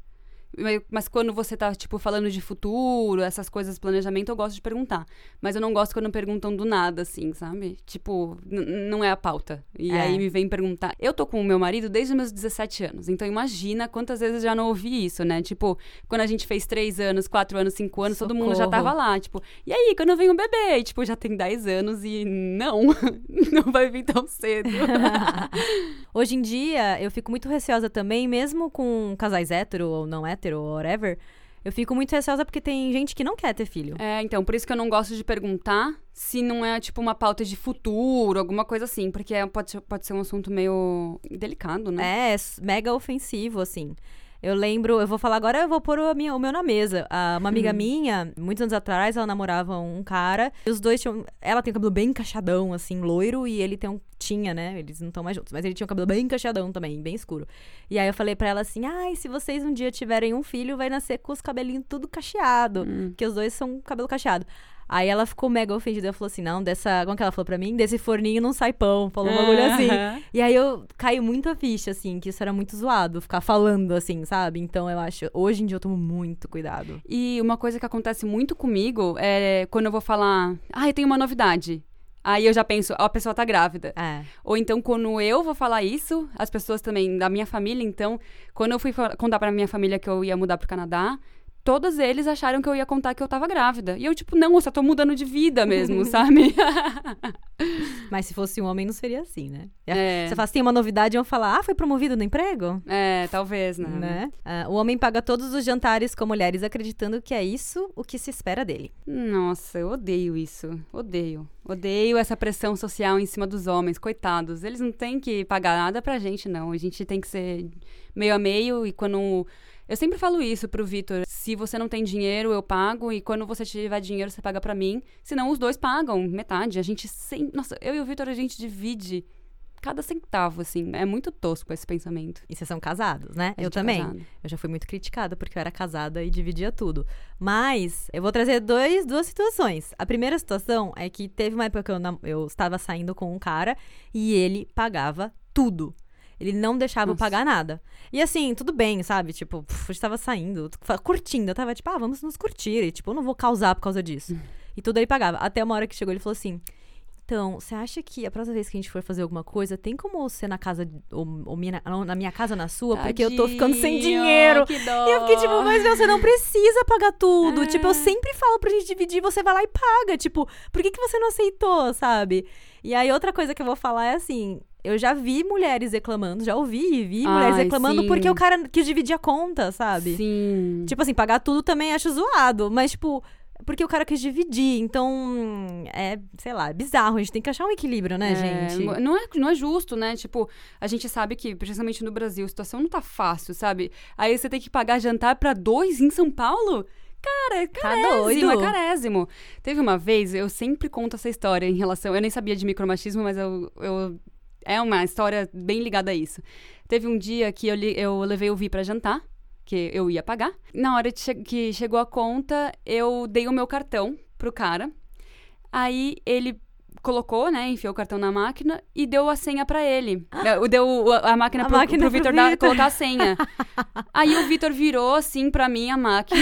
Mas- quando você tá, tipo, falando de futuro, essas coisas, planejamento, eu gosto de perguntar. Mas eu não gosto quando perguntam do nada, assim, sabe? Tipo, não é a pauta. E É. aí me vem perguntar. Eu tô com o meu marido desde os meus 17 anos. Então imagina quantas vezes eu já não ouvi isso, né? Tipo, quando a gente fez 3 anos, 4 anos, 5 anos, todo mundo já Socorro. tava lá. Tipo, e aí, quando vem um bebê? E, tipo, já tem 10 anos e não, não vai vir tão cedo. Hoje em dia, eu fico muito receosa também, mesmo com casais hétero ou não hétero, ou whatever. Eu fico muito receosa porque tem gente que não quer ter filho. É, então, por isso que eu não gosto de perguntar se não é, tipo, uma pauta de futuro, alguma coisa assim, porque é- pode, ser- pode ser um assunto meio delicado, né? É, mega ofensivo, assim. Eu lembro, eu vou falar agora, eu vou pôr o, minha- o meu na mesa. Ah, uma amiga minha, muitos anos atrás, ela namorava um cara. E os dois tinham. Ela tem o cabelo bem encaixadão, assim, loiro, e ele tem um. Tinha, né? Eles não estão mais juntos, mas ele tinha o cabelo bem encaixadão também, bem escuro. E aí eu falei pra ela assim: ai, se vocês um dia tiverem um filho, vai nascer com os cabelinhos tudo cacheado. Hum. Porque os dois são cabelo cacheado. Aí ela ficou mega ofendida. Ela falou assim: não, dessa. Como que ela falou pra mim? Desse forninho não sai pão. Falou um bagulho assim. E aí eu caiu muito a ficha, assim, que isso era muito zoado, ficar falando assim, sabe? Então eu acho, hoje em dia eu tomo muito cuidado. E uma coisa que acontece muito comigo é quando eu vou falar, ah, eu tenho uma novidade. Aí eu já penso, ó, a pessoa tá grávida. É. Ou então, quando eu vou falar isso, as pessoas também da minha família, então, quando eu fui contar pra minha família que eu ia mudar pro Canadá, todos eles acharam que eu ia contar que eu tava grávida. E eu, tipo, não, eu só tô mudando de vida mesmo, sabe? Mas se fosse um homem, não seria assim, né? É. Você fala assim, uma novidade, iam falar, ah, foi promovido no emprego? É, talvez, né? Né? Ah, o homem paga todos os jantares com mulheres, acreditando que é isso o que se espera dele. Nossa, eu odeio isso. Odeio. Odeio essa pressão social em cima dos homens, coitados. Eles não têm que pagar nada pra gente, não. A gente tem que ser meio a meio e quando Eu sempre falo isso pro Vitor. Se você não tem dinheiro, eu pago. E quando você tiver dinheiro, você paga para mim. Senão, os dois pagam metade. A gente sempre. Nossa, eu e o Vitor, a gente divide cada centavo, assim. É muito tosco esse pensamento. E vocês são casados, né? A Eu é também. casado. Eu já fui muito criticada porque eu era casada e dividia tudo. Mas eu vou trazer dois, duas situações. A primeira situação é que teve uma época que eu, eu estava saindo com um cara e ele pagava tudo. Ele não deixava eu Nossa. pagar nada. E assim, tudo bem, sabe? Tipo, puf, a gente tava saindo, curtindo. Eu tava tipo, ah, vamos nos curtir. E, tipo, eu não vou causar por causa disso. E tudo ele pagava. Até uma hora que chegou, ele falou assim: Então, você acha que a próxima vez que a gente for fazer alguma coisa, tem como ser na casa, ou, ou minha, na minha casa ou na sua? Porque eu tô ficando sem Tadinho, dinheiro. Que dó. E eu fiquei tipo, mas você não precisa pagar tudo. É. Tipo, eu sempre falo pra gente dividir, você vai lá e paga. Tipo, por que, que você não aceitou, sabe? E aí, outra coisa que eu vou falar é assim. Eu já vi mulheres reclamando, já ouvi e vi mulheres Ai, reclamando sim. porque o cara quis dividir a conta, sabe? Sim. Tipo assim, pagar tudo também acho zoado, mas tipo, porque o cara quis dividir, então é, sei lá, é bizarro, a gente tem que achar um equilíbrio, né, É, gente? Não é, não é justo, né? Tipo, a gente sabe que, principalmente no Brasil, a situação não tá fácil, sabe? Aí você tem que pagar jantar pra dois em São Paulo? Cara, é Tá carésimo, doido. é carésimo. Teve uma vez, eu sempre conto essa história em relação. Eu nem sabia de micromachismo, mas eu. eu é uma história bem ligada a isso. Teve um dia que eu, li- eu levei o Vi pra jantar, que eu ia pagar. Na hora che- que chegou a conta, eu dei o meu cartão pro cara. Aí ele colocou, né, enfiou o cartão na máquina e deu a senha pra ele. Eh, Deu a máquina A pro, máquina pro Vitor colocar a senha. Aí o Vitor virou, assim, pra mim a máquina.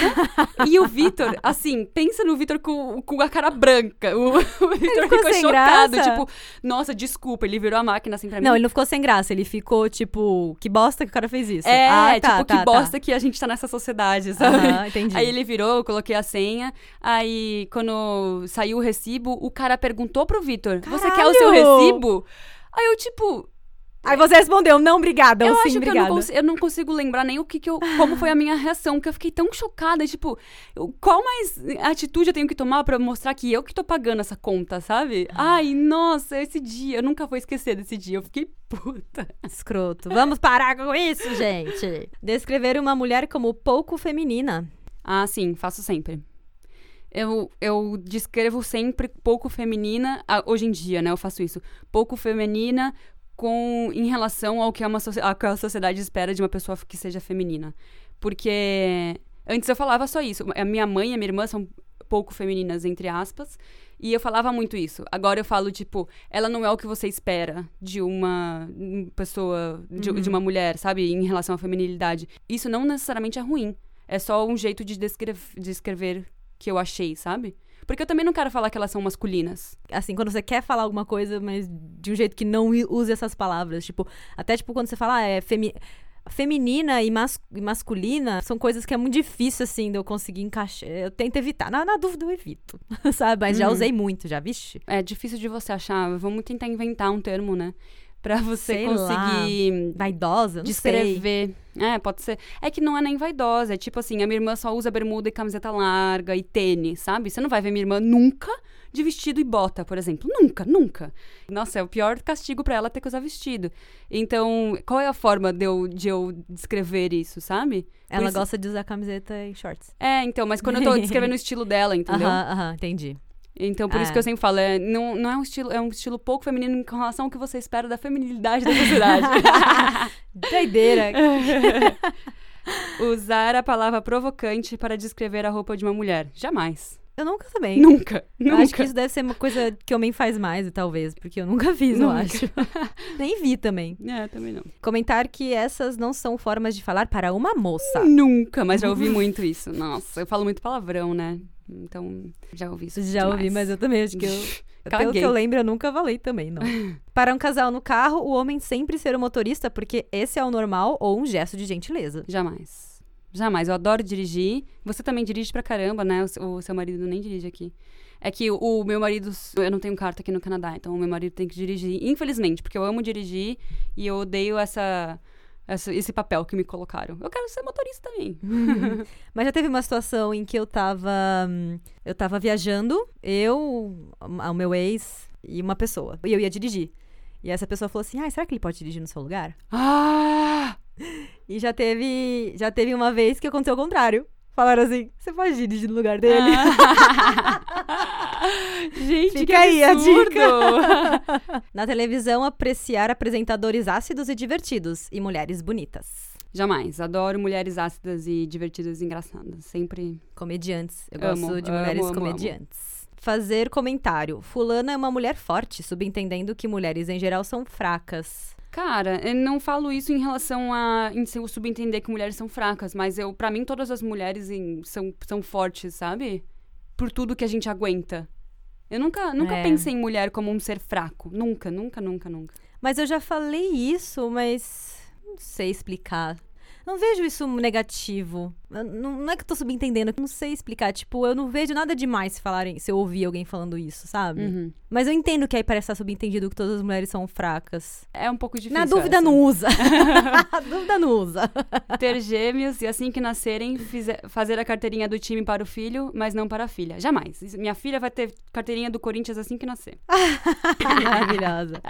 e o Vitor, assim, pensa no Vitor com, com a cara branca. O, o Vitor ficou ficou chocado. graça? Tipo, nossa, desculpa. Ele virou a máquina assim pra mim. Não, ele não ficou sem graça, ele ficou tipo, que bosta que o cara fez isso. É, ah, tá, tipo, tá, que bosta que a gente tá nessa sociedade, Tá. sabe? Aham, entendi. Aí ele virou, eu coloquei a senha. Aí, quando saiu o recibo, o cara perguntou pro Vitor: Você quer o seu recibo? Aí eu, tipo, Aí você respondeu, não, obrigada, eu sim, acho que eu obrigada. não, consigo, eu não consigo lembrar nem o que, que eu. Como foi a minha reação, porque eu fiquei tão chocada. Tipo, eu- qual mais atitude eu tenho que tomar pra mostrar que eu que tô pagando essa conta, sabe? Ai, nossa, esse dia, eu nunca vou esquecer desse dia. Eu fiquei puta. Escroto. Vamos parar com isso, gente. Descrever uma mulher como pouco feminina. Ah, sim, faço sempre. Eu, eu descrevo sempre pouco feminina, hoje em dia, né? Eu faço isso. Pouco feminina com, em relação ao que, é uma, ao que a sociedade espera de uma pessoa que seja feminina. Porque antes eu falava só isso. A minha mãe e a minha irmã são pouco femininas, entre aspas. E eu falava muito isso. Agora eu falo, tipo, ela não é o que você espera de uma pessoa, de, de uma mulher, sabe? Em relação à feminilidade. Isso não necessariamente é ruim. É só um jeito de descrever, descrever que eu achei, sabe? Porque eu também não quero falar que elas são masculinas. Assim, quando você quer falar alguma coisa, mas de um jeito que não use essas palavras. Tipo, até tipo quando você fala, ah, é femi feminina e, mas e masculina, são coisas que é muito difícil, assim, de eu conseguir encaixar. Eu tento evitar. Na, na dúvida, eu evito. Sabe? Mas já Uhum. usei muito, já, vixe. É difícil de você achar. Vamos tentar inventar um termo, né? Pra você Sei lá. conseguir Vaidosa, não sei. É, pode ser. É que não é nem vaidosa. É tipo assim, a minha irmã só usa bermuda e camiseta larga e tênis, sabe? Você não vai ver minha irmã nunca de vestido e bota, por exemplo. Nunca, nunca. Nossa, é o pior castigo pra ela ter que usar vestido. Então, qual é a forma de eu, de eu descrever isso, sabe? Ela isso- gosta de usar camiseta e shorts. É, então, mas quando eu tô descrevendo o estilo dela, entendeu? Aham, aham, entendi. Então, por isso É. que eu sempre falo, é, não, não é um estilo, é um estilo pouco feminino em relação ao que você espera da feminilidade da sociedade. Doideira. Usar a palavra provocante para descrever a roupa de uma mulher. Jamais. Eu nunca também. Nunca. Eu Nunca. acho que isso deve ser uma coisa que homem faz mais, talvez, porque eu nunca fiz, eu Nunca. acho. Nem vi também. É, também não. Comentar que essas não são formas de falar para uma moça. Nunca, mas já ouvi muito isso. Nossa, eu falo muito palavrão, né? Então, já ouvi isso. Já ouvi, demais. mas eu também acho que eu. Pelo que eu lembro, eu nunca falei também, não. Para um casal no carro, o homem sempre ser o motorista, porque esse é o normal ou um gesto de gentileza. Jamais. Jamais. Eu adoro dirigir. Você também dirige pra caramba, né? O, seu- o seu marido nem dirige aqui. É que o, o meu marido. Eu não tenho carta aqui no Canadá, então o meu marido tem que dirigir. Infelizmente, porque eu amo dirigir e eu odeio essa- esse papel que me colocaram. Eu quero ser motorista também. Mas já teve uma situação em que eu tava. hum, Eu tava viajando, eu, o meu ex e uma pessoa. E eu ia dirigir. E essa pessoa falou assim: ah, será que ele pode dirigir no seu lugar? Ah! E já teve, já teve uma vez que aconteceu o contrário. Falaram assim: você pode dirigir no lugar dele? Gente, Fica que aí a absurdo. dica. Na televisão, apreciar apresentadores ácidos e divertidos e mulheres bonitas. Jamais. Adoro mulheres ácidas e divertidas e engraçadas. Sempre. Comediantes. Eu Amo, gosto de amo, mulheres amo, amo. comediantes. Fazer comentário. Fulana é uma mulher forte, subentendendo que mulheres em geral são fracas. Cara, eu não falo isso em relação a em se- subentender que mulheres são fracas, mas eu, para mim, todas as mulheres em- são, são fortes, sabe? Por tudo que a gente aguenta. Eu nunca, nunca É. pensei em mulher como um ser fraco. Nunca, nunca, nunca, nunca. Mas eu já falei isso, mas não sei explicar. Não vejo isso negativo. Não, não é que eu tô subentendendo, eu não sei explicar. Tipo, eu não vejo nada demais se falarem, se eu ouvir alguém falando isso, sabe? Uhum. Mas eu entendo que aí parece estar subentendido que todas as mulheres são fracas. É um pouco difícil. Na dúvida, essa. não usa. Na dúvida, não usa. Ter gêmeos e assim que nascerem, fazer a carteirinha do time para o filho, mas não para a filha. Jamais. Minha filha vai ter carteirinha do Corinthians assim que nascer. Maravilhosa.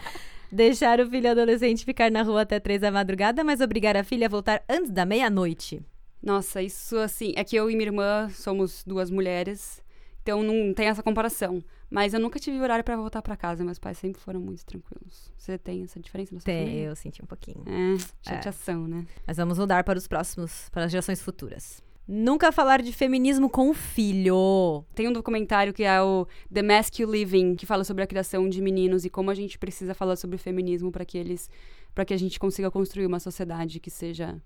Deixar o filho adolescente ficar na rua até três da madrugada, mas obrigar a filha a voltar antes da meia-noite. Nossa, isso assim, é que eu e minha irmã somos duas mulheres, então não tem essa comparação. Mas eu nunca tive horário pra voltar pra casa, meus pais sempre foram muito tranquilos. Você tem essa diferença na sua Tem, família? eu senti um pouquinho. É, chateação, né? Mas vamos mudar para os próximos, para as gerações futuras. Nunca falar de feminismo com o filho. Tem um documentário que é o The You Living, que fala sobre a criação de meninos e como a gente precisa falar sobre feminismo pra que eles, para que a gente consiga construir uma sociedade que seja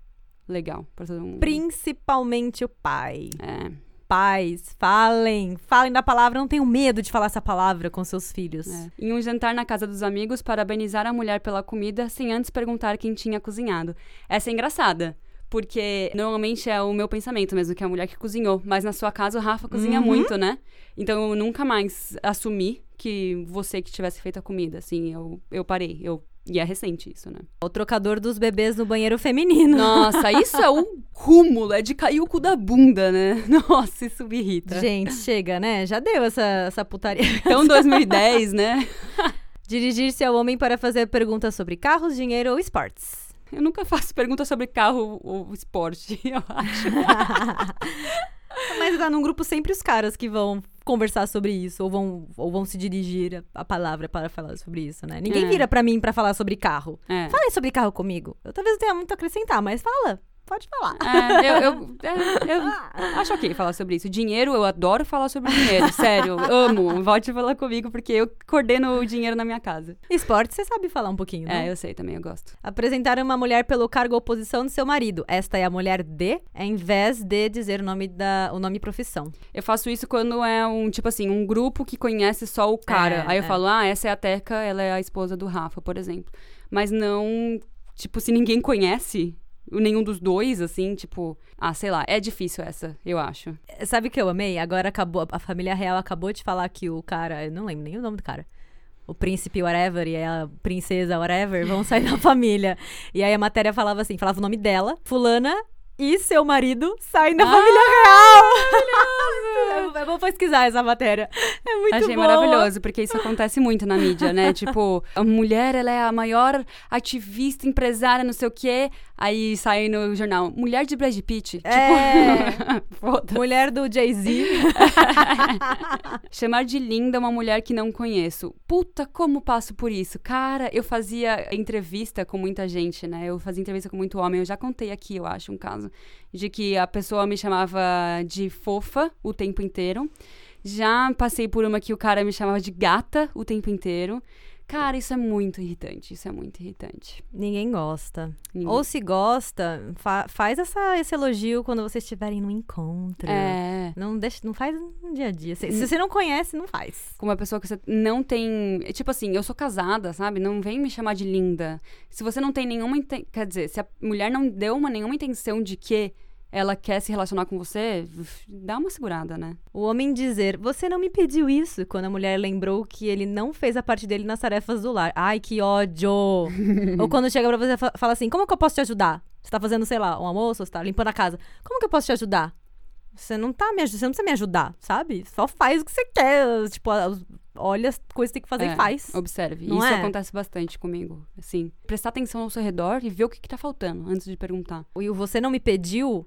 legal para todo mundo. Principalmente o pai. É. Pais, falem. Falem da palavra. Não tenham medo de falar essa palavra com seus filhos. É. Em um jantar na casa dos amigos, parabenizar a mulher pela comida sem antes perguntar quem tinha cozinhado. Essa é engraçada. Porque normalmente é o meu pensamento mesmo, que é a mulher que cozinhou. Mas na sua casa o Rafa cozinha Uhum. muito, né? Então eu nunca mais assumi que você que tivesse feito a comida. Assim, eu, eu parei. Eu, e é recente isso, né? O trocador dos bebês no banheiro feminino. Nossa, isso é o cúmulo, é de cair o cu da bunda, né? Nossa, isso me irrita. Gente, chega, né? Já deu essa, essa putaria. Então 2010, né? Dirigir-se ao homem para fazer perguntas sobre carros, dinheiro ou esportes. Eu nunca faço pergunta sobre carro ou esporte, eu acho. Mas tá num grupo sempre os caras que vão conversar sobre isso, ou vão, ou vão se dirigir a, a palavra para falar sobre isso, né? Ninguém É. vira pra mim pra falar sobre carro. É. Fala aí sobre carro comigo. Eu talvez tenha muito a acrescentar, mas fala. Pode falar. É, eu, eu, é, eu acho ok falar sobre isso. Dinheiro, eu adoro falar sobre dinheiro. Sério, amo. Volte falar comigo, porque eu coordeno o dinheiro na minha casa. Esporte, você sabe falar um pouquinho, É, né? eu sei também, eu gosto. Apresentar uma mulher pelo cargo ou posição de seu marido. Esta é a mulher de, em vez de dizer o nome da o nome e profissão. Eu faço isso quando é um, tipo assim, um grupo que conhece só o cara. É, Aí eu é. falo, ah, essa é a Teca, ela é a esposa do Rafa, por exemplo. Mas não, tipo, se ninguém conhece nenhum dos dois, assim, tipo, ah, sei lá, é difícil essa, eu acho. Sabe o que eu amei? Agora acabou, a família real acabou de falar que o cara, eu não lembro nem o nome do cara. O príncipe whatever e a princesa whatever vão sair da família. E aí a matéria falava assim, falava o nome dela, fulana e seu marido saem da Ah, família real. Eu, vou pesquisar essa matéria. É muito Achei boa. maravilhoso, porque isso acontece muito na mídia, né? tipo, a mulher, ela é a maior ativista, empresária, não sei o quê. Aí sai no jornal, mulher de Brad Pitt. É. Tipo. Mulher do Jay-Z. Chamar de linda uma mulher que não conheço. Puta, como passo por isso? Cara, eu fazia entrevista com muita gente, né? Eu fazia entrevista com muito homem. Eu já contei aqui, eu acho, um caso de que a pessoa me chamava de fofa o tempo inteiro. Já passei por uma que o cara me chamava de gata o tempo inteiro. Cara, isso é muito irritante. Isso é muito irritante. Ninguém gosta. Ninguém- Ou se gosta, fa- faz essa, esse elogio quando vocês estiverem no encontro. É. Não, deixa, não faz no dia a dia. Se, se você não conhece, não faz. com uma pessoa que você não tem. Tipo assim, eu sou casada, sabe? Não vem me chamar de linda. Se você não tem nenhuma. Quer dizer, se a mulher não deu uma, nenhuma intenção de que ela quer se relacionar com você, dá uma segurada, né? O homem dizer, você não me pediu isso, quando a mulher lembrou que ele não fez a parte dele nas tarefas do lar. Ai, que ódio! Ou quando chega pra você e fa- fala assim, como que eu posso te ajudar? Você tá fazendo, sei lá, um almoço, você tá limpando a casa. Como que eu posso te ajudar? Você não tá me ajudando, você não precisa me ajudar, sabe? Só faz o que você quer. Tipo, olha as coisas que tem que fazer É, e faz. Observe. Não Isso é? acontece bastante comigo. Assim, prestar atenção ao seu redor e ver o que, que tá faltando antes de perguntar. E o você não me pediu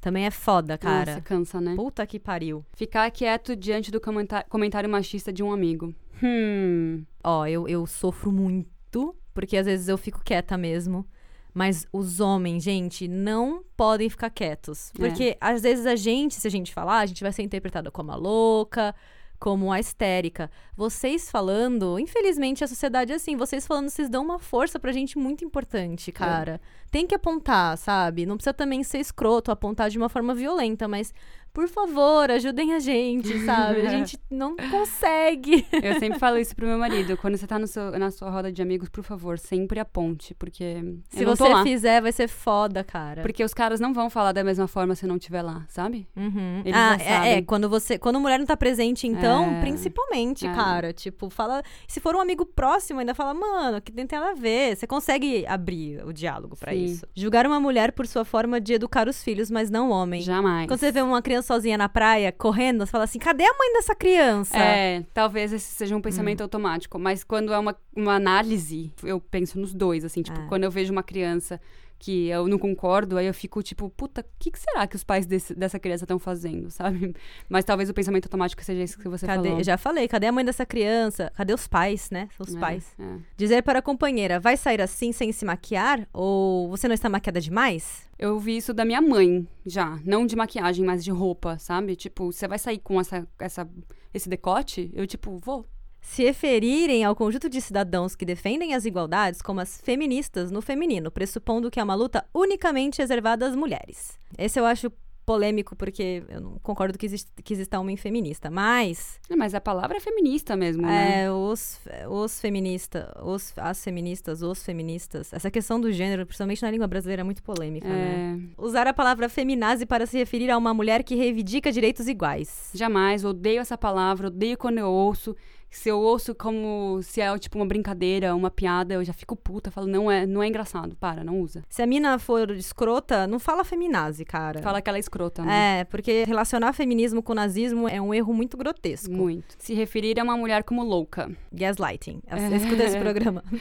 também é foda, cara. Nossa, cansa, né? Puta que pariu. Ficar quieto diante do comentário machista de um amigo. Hum. Ó, eu, eu sofro muito, porque às vezes eu fico quieta mesmo. Mas os homens, gente, não podem ficar quietos. É. Porque às vezes a gente, se a gente falar, a gente vai ser interpretada como a louca, como a histérica. Vocês falando, infelizmente a sociedade é assim, vocês falando, vocês dão uma força pra gente muito importante, cara. Tem que apontar, sabe? Não precisa também ser escroto, apontar de uma forma violenta, mas por favor, ajudem a gente, sabe? A gente não consegue. Eu sempre falo isso pro meu marido. Quando você tá no seu- na sua roda de amigos, por favor, sempre aponte. Porque Se eu não tô você lá. fizer, vai ser foda, cara. Porque os caras não vão falar da mesma forma se eu não estiver lá, sabe? Uhum. Eles ah, é, sabem. é, quando você, quando a mulher não tá presente, então, É. principalmente, É. cara, tipo, fala, se for um amigo próximo, ainda fala, mano, que tem nada a ver, você consegue abrir o diálogo pra Sim. isso. Julgar uma mulher por sua forma de educar os filhos, mas não homem. Jamais. Quando você vê uma criança sozinha na praia, correndo, você fala assim, cadê a mãe dessa criança? É, talvez esse seja um Hum. pensamento automático, mas quando é uma, uma análise, eu penso nos dois, assim, tipo, É. quando eu vejo uma criança que eu não concordo, aí eu fico tipo, puta, o que, que será que os pais desse- dessa criança estão fazendo, sabe? Mas talvez o pensamento automático seja isso que você Cadê? falou. Já falei, cadê a mãe dessa criança? Cadê os pais, né? Os É, pais. é. Dizer para a companheira, vai sair assim sem se maquiar? Ou você não está maquiada demais? Eu ouvi isso da minha mãe, já. Não de maquiagem, mas de roupa, sabe? Tipo, você vai sair com essa, essa, esse decote? Eu, tipo, vou. Se referirem ao conjunto de cidadãos que defendem as igualdades como as feministas no feminino, pressupondo que é uma luta unicamente reservada às mulheres. Esse eu acho polêmico porque eu não concordo que, existe, que exista homem feminista, mas Mas a palavra é feminista mesmo, né? é, os, os feministas, os, as feministas, os feministas, essa questão do gênero, principalmente na língua brasileira, é muito polêmica, né? É, Usar a palavra feminazi para se referir a uma mulher que reivindica direitos iguais. Jamais, odeio essa palavra, odeio quando eu ouço. Se eu ouço como se é tipo uma brincadeira, uma piada, eu já fico puta, falo, não é, não é engraçado, para, não usa. Se a mina for escrota, não fala feminazi, cara. Fala aquela escrota, né? É, porque relacionar feminismo com nazismo é um erro muito grotesco. Muito. Se referir a uma mulher como louca. Gaslighting. É. Escuta esse programa.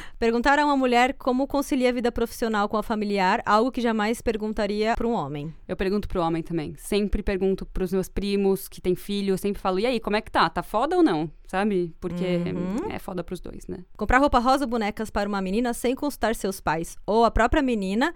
Perguntar a uma mulher como concilia a vida profissional com a familiar, algo que jamais perguntaria para um homem. Eu pergunto pro homem também. Sempre pergunto pros meus primos que têm filho, eu sempre falo, e aí, como é que tá? Tá foda ou não? Sabe? Porque Uhum. é foda pros dois, né? Comprar roupa rosa ou bonecas para uma menina sem consultar seus pais ou a própria menina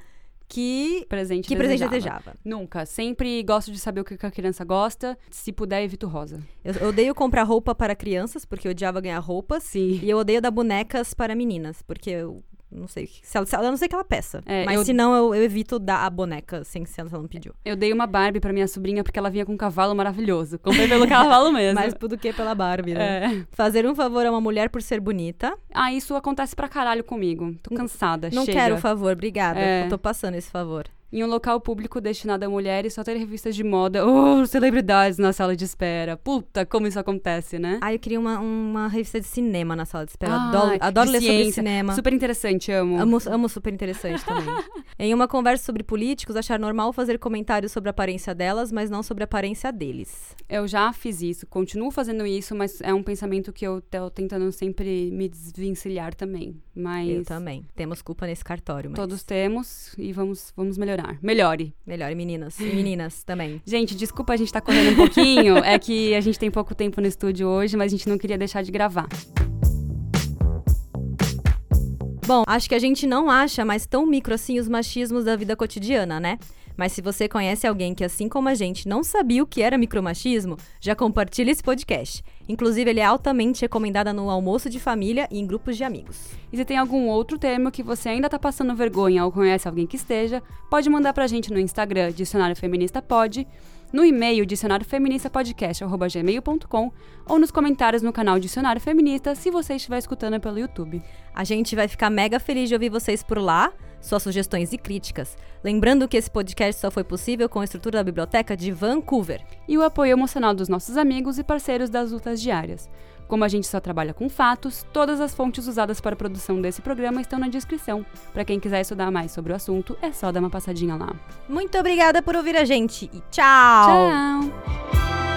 que Presente que presente desejava. desejava. Nunca. Sempre gosto de saber o que a criança gosta. Se puder, evito rosa. Eu eu odeio comprar roupa para crianças porque eu odiava ganhar roupas. Sim. E eu odeio dar bonecas para meninas, porque eu não sei. Se ela, se ela- eu não sei que ela peça. É, mas eu- se não, eu, eu evito dar a boneca sem se ela não pediu. Eu dei uma Barbie pra minha sobrinha porque ela vinha com um cavalo maravilhoso. Comprei pelo cavalo mesmo. Mais do que pela Barbie, né? É. Fazer um favor a uma mulher por ser bonita. Ah, isso acontece pra caralho comigo. Tô cansada, Não chega. quero o favor, obrigada. É. Eu tô passando esse favor. Em um local público destinado a mulheres, só ter revistas de moda ou celebridades na sala de espera. Puta, como isso acontece, né? Ah, eu queria uma, uma revista de cinema na sala de espera. Ah, adoro adoro ler sobre ciência. cinema. Super interessante, amo. Amo, amo super interessante também. em uma conversa sobre políticos, achar normal fazer comentários sobre a aparência delas, mas não sobre a aparência deles. Eu já fiz isso, continuo fazendo isso, mas é um pensamento que eu tô tentando sempre me desvencilhar também. Mas Eu também. Temos culpa nesse cartório, mas todos temos e vamos, vamos melhorar. Melhore. melhor. E meninas. E meninas também. Gente, desculpa a gente tá correndo um pouquinho, é que a gente tem pouco tempo no estúdio hoje, mas a gente não queria deixar de gravar. Bom, acho que a gente não acha mais tão micro assim os machismos da vida cotidiana, né? Mas se você conhece alguém que, assim como a gente, não sabia o que era micromachismo, já compartilha esse podcast. Inclusive, ele é altamente recomendado no almoço de família e em grupos de amigos. E se tem algum outro termo que você ainda tá passando vergonha ou conhece alguém que esteja, pode mandar pra gente no Instagram, Dicionário Feminista Pod, no e-mail dicionariofeministapodcast.gmail.com ou nos comentários no canal Dicionário Feminista se você estiver escutando pelo YouTube. A gente vai ficar mega feliz de ouvir vocês por lá, suas sugestões e críticas. Lembrando que esse podcast só foi possível com a estrutura da biblioteca de Vancouver. E o apoio emocional dos nossos amigos e parceiros das lutas diárias. Como a gente só trabalha com fatos, todas as fontes usadas para a produção desse programa estão na descrição. Para quem quiser estudar mais sobre o assunto, é só dar uma passadinha lá. Muito obrigada por ouvir a gente e tchau! Tchau!